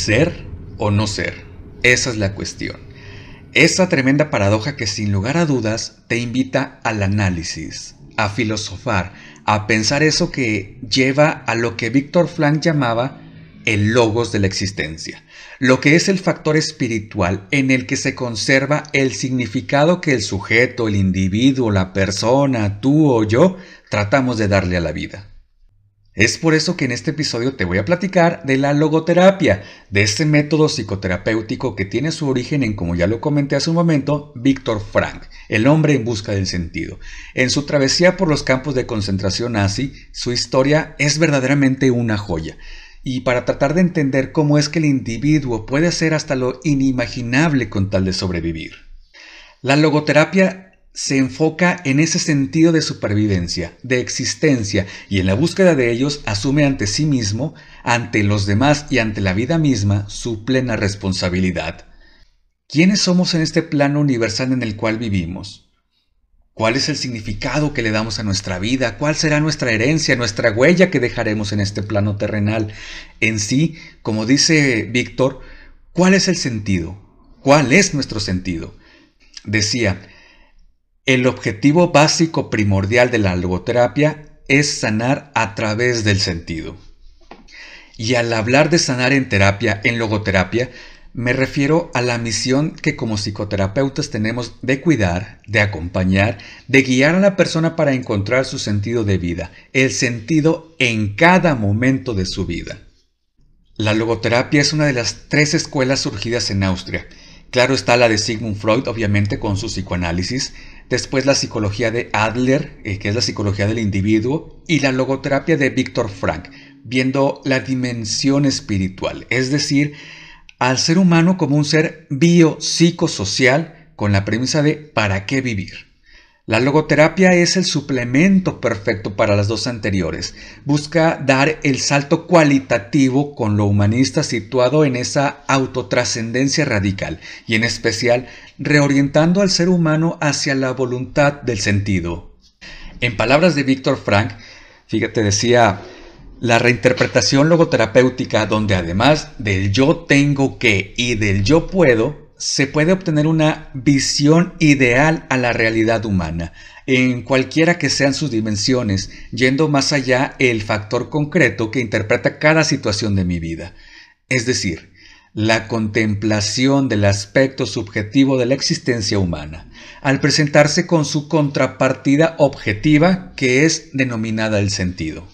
ser o no ser? Esa es la cuestión. Esa tremenda paradoja que sin lugar a dudas te invita al análisis, a filosofar, a pensar eso que lleva a lo que Víctor Frank llamaba el logos de la existencia, lo que es el factor espiritual en el que se conserva el significado que el sujeto, el individuo, la persona, tú o yo tratamos de darle a la vida. Es por eso que en este episodio te voy a platicar de la logoterapia, de este método psicoterapéutico que tiene su origen en, como ya lo comenté hace un momento, Víctor Frank, el hombre en busca del sentido. En su travesía por los campos de concentración nazi, su historia es verdaderamente una joya. Y para tratar de entender cómo es que el individuo puede hacer hasta lo inimaginable con tal de sobrevivir. La logoterapia se enfoca en ese sentido de supervivencia, de existencia, y en la búsqueda de ellos asume ante sí mismo, ante los demás y ante la vida misma su plena responsabilidad. ¿Quiénes somos en este plano universal en el cual vivimos? ¿Cuál es el significado que le damos a nuestra vida? ¿Cuál será nuestra herencia, nuestra huella que dejaremos en este plano terrenal? En sí, como dice Víctor, ¿cuál es el sentido? ¿Cuál es nuestro sentido? Decía, el objetivo básico primordial de la logoterapia es sanar a través del sentido. Y al hablar de sanar en terapia, en logoterapia, me refiero a la misión que como psicoterapeutas tenemos de cuidar, de acompañar, de guiar a la persona para encontrar su sentido de vida, el sentido en cada momento de su vida. La logoterapia es una de las tres escuelas surgidas en Austria. Claro está la de Sigmund Freud, obviamente, con su psicoanálisis, después la psicología de Adler, eh, que es la psicología del individuo, y la logoterapia de Víctor Frank, viendo la dimensión espiritual, es decir, al ser humano como un ser biopsicosocial con la premisa de ¿para qué vivir? La logoterapia es el suplemento perfecto para las dos anteriores. Busca dar el salto cualitativo con lo humanista situado en esa autotrascendencia radical y en especial reorientando al ser humano hacia la voluntad del sentido. En palabras de Víctor Frank, fíjate, decía, la reinterpretación logoterapéutica donde además del yo tengo que y del yo puedo, se puede obtener una visión ideal a la realidad humana, en cualquiera que sean sus dimensiones, yendo más allá el factor concreto que interpreta cada situación de mi vida. Es decir, la contemplación del aspecto subjetivo de la existencia humana, al presentarse con su contrapartida objetiva que es denominada el sentido.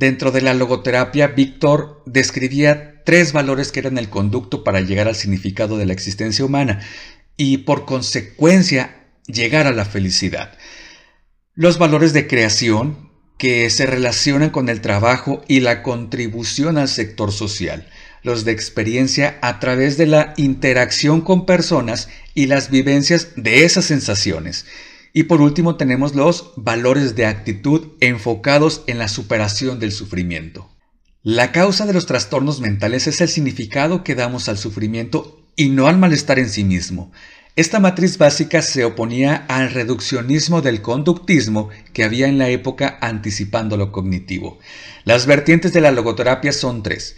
Dentro de la logoterapia, Víctor describía tres valores que eran el conducto para llegar al significado de la existencia humana y por consecuencia llegar a la felicidad. Los valores de creación que se relacionan con el trabajo y la contribución al sector social. Los de experiencia a través de la interacción con personas y las vivencias de esas sensaciones. Y por último tenemos los valores de actitud enfocados en la superación del sufrimiento. La causa de los trastornos mentales es el significado que damos al sufrimiento y no al malestar en sí mismo. Esta matriz básica se oponía al reduccionismo del conductismo que había en la época anticipando lo cognitivo. Las vertientes de la logoterapia son tres.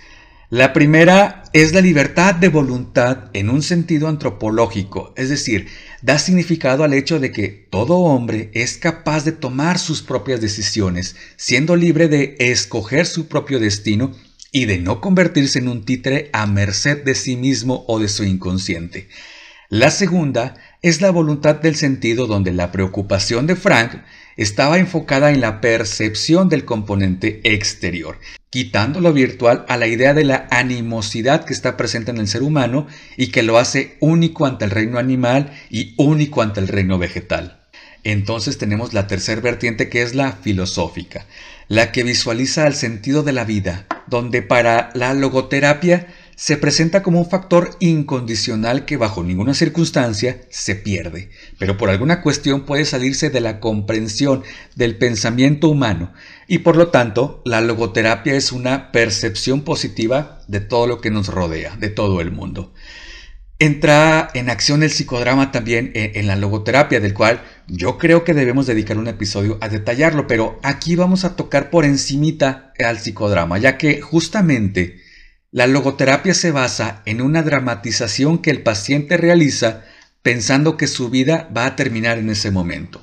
La primera es la libertad de voluntad en un sentido antropológico, es decir, da significado al hecho de que todo hombre es capaz de tomar sus propias decisiones, siendo libre de escoger su propio destino y de no convertirse en un títere a merced de sí mismo o de su inconsciente. La segunda es la voluntad del sentido donde la preocupación de Frank estaba enfocada en la percepción del componente exterior, quitando lo virtual a la idea de la animosidad que está presente en el ser humano y que lo hace único ante el reino animal y único ante el reino vegetal. Entonces tenemos la tercera vertiente que es la filosófica, la que visualiza el sentido de la vida, donde para la logoterapia se presenta como un factor incondicional que bajo ninguna circunstancia se pierde, pero por alguna cuestión puede salirse de la comprensión del pensamiento humano y por lo tanto la logoterapia es una percepción positiva de todo lo que nos rodea, de todo el mundo. Entra en acción el psicodrama también en, la logoterapia, del cual yo creo que debemos dedicar un episodio a detallarlo, pero aquí vamos a tocar por encimita al psicodrama, ya que justamente La logoterapia se basa en una dramatización que el paciente realiza pensando que su vida va a terminar en ese momento.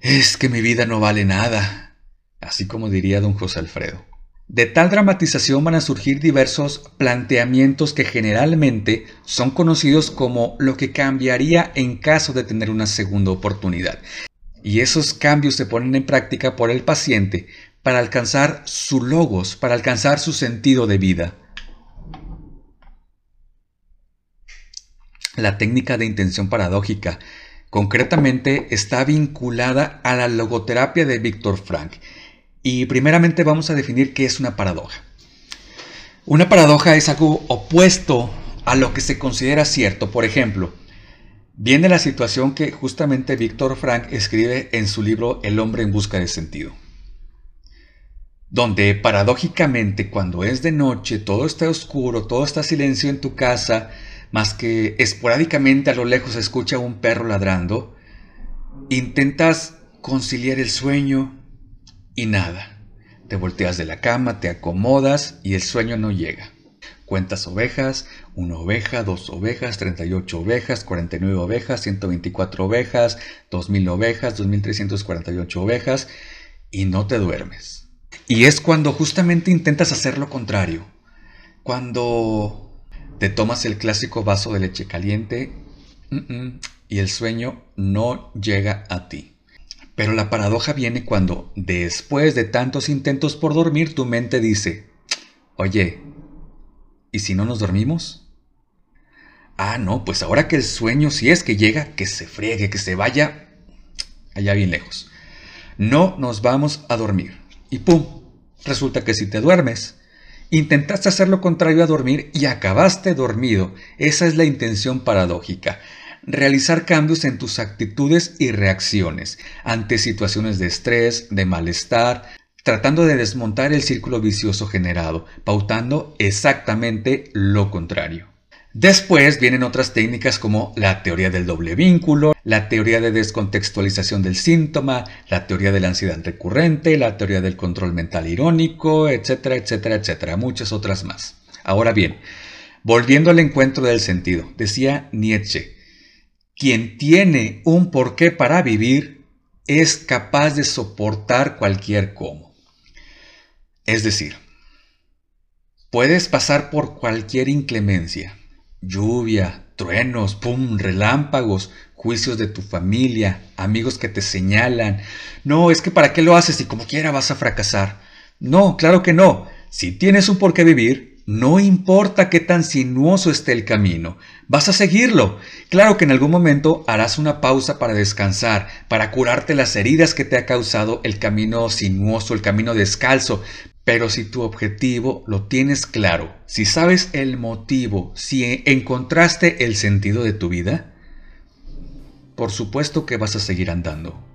Es que mi vida no vale nada, así como diría don José Alfredo. De tal dramatización van a surgir diversos planteamientos que generalmente son conocidos como lo que cambiaría en caso de tener una segunda oportunidad. Y esos cambios se ponen en práctica por el paciente para alcanzar su logos, para alcanzar su sentido de vida. La técnica de intención paradójica concretamente está vinculada a la logoterapia de Víctor Frank. Y primeramente vamos a definir qué es una paradoja. Una paradoja es algo opuesto a lo que se considera cierto. Por ejemplo, viene la situación que justamente Víctor Frank escribe en su libro El hombre en busca de sentido donde paradójicamente cuando es de noche, todo está oscuro, todo está silencio en tu casa, más que esporádicamente a lo lejos se escucha un perro ladrando, intentas conciliar el sueño y nada. Te volteas de la cama, te acomodas y el sueño no llega. Cuentas ovejas, una oveja, dos ovejas, 38 ovejas, 49 ovejas, 124 ovejas, 2000 ovejas, 2348 ovejas y no te duermes. Y es cuando justamente intentas hacer lo contrario. Cuando te tomas el clásico vaso de leche caliente y el sueño no llega a ti. Pero la paradoja viene cuando, después de tantos intentos por dormir, tu mente dice, oye, ¿y si no nos dormimos? Ah, no, pues ahora que el sueño, si es que llega, que se friegue, que se vaya allá bien lejos. No nos vamos a dormir. Y ¡pum! Resulta que si te duermes, Intentaste hacer lo contrario a dormir y acabaste dormido. Esa es la intención paradójica. Realizar cambios en tus actitudes y reacciones ante situaciones de estrés, de malestar, tratando de desmontar el círculo vicioso generado, pautando exactamente lo contrario. Después vienen otras técnicas como la teoría del doble vínculo, la teoría de descontextualización del síntoma, la teoría de la ansiedad recurrente, la teoría del control mental irónico, etcétera, etcétera, etcétera, muchas otras más. Ahora bien, volviendo al encuentro del sentido, decía Nietzsche, quien tiene un porqué para vivir es capaz de soportar cualquier cómo. Es decir, puedes pasar por cualquier inclemencia, lluvia, truenos, pum, relámpagos, juicios de tu familia, amigos que te señalan. No, es que para qué lo haces y como quiera vas a fracasar. No, claro que no. Si tienes un por qué vivir, no importa qué tan sinuoso esté el camino, vas a seguirlo. Claro que en algún momento harás una pausa para descansar, para curarte las heridas que te ha causado el camino sinuoso, el camino descalzo, pero si tu objetivo lo tienes claro, si sabes el motivo, si encontraste el sentido de tu vida, por supuesto que vas a seguir andando.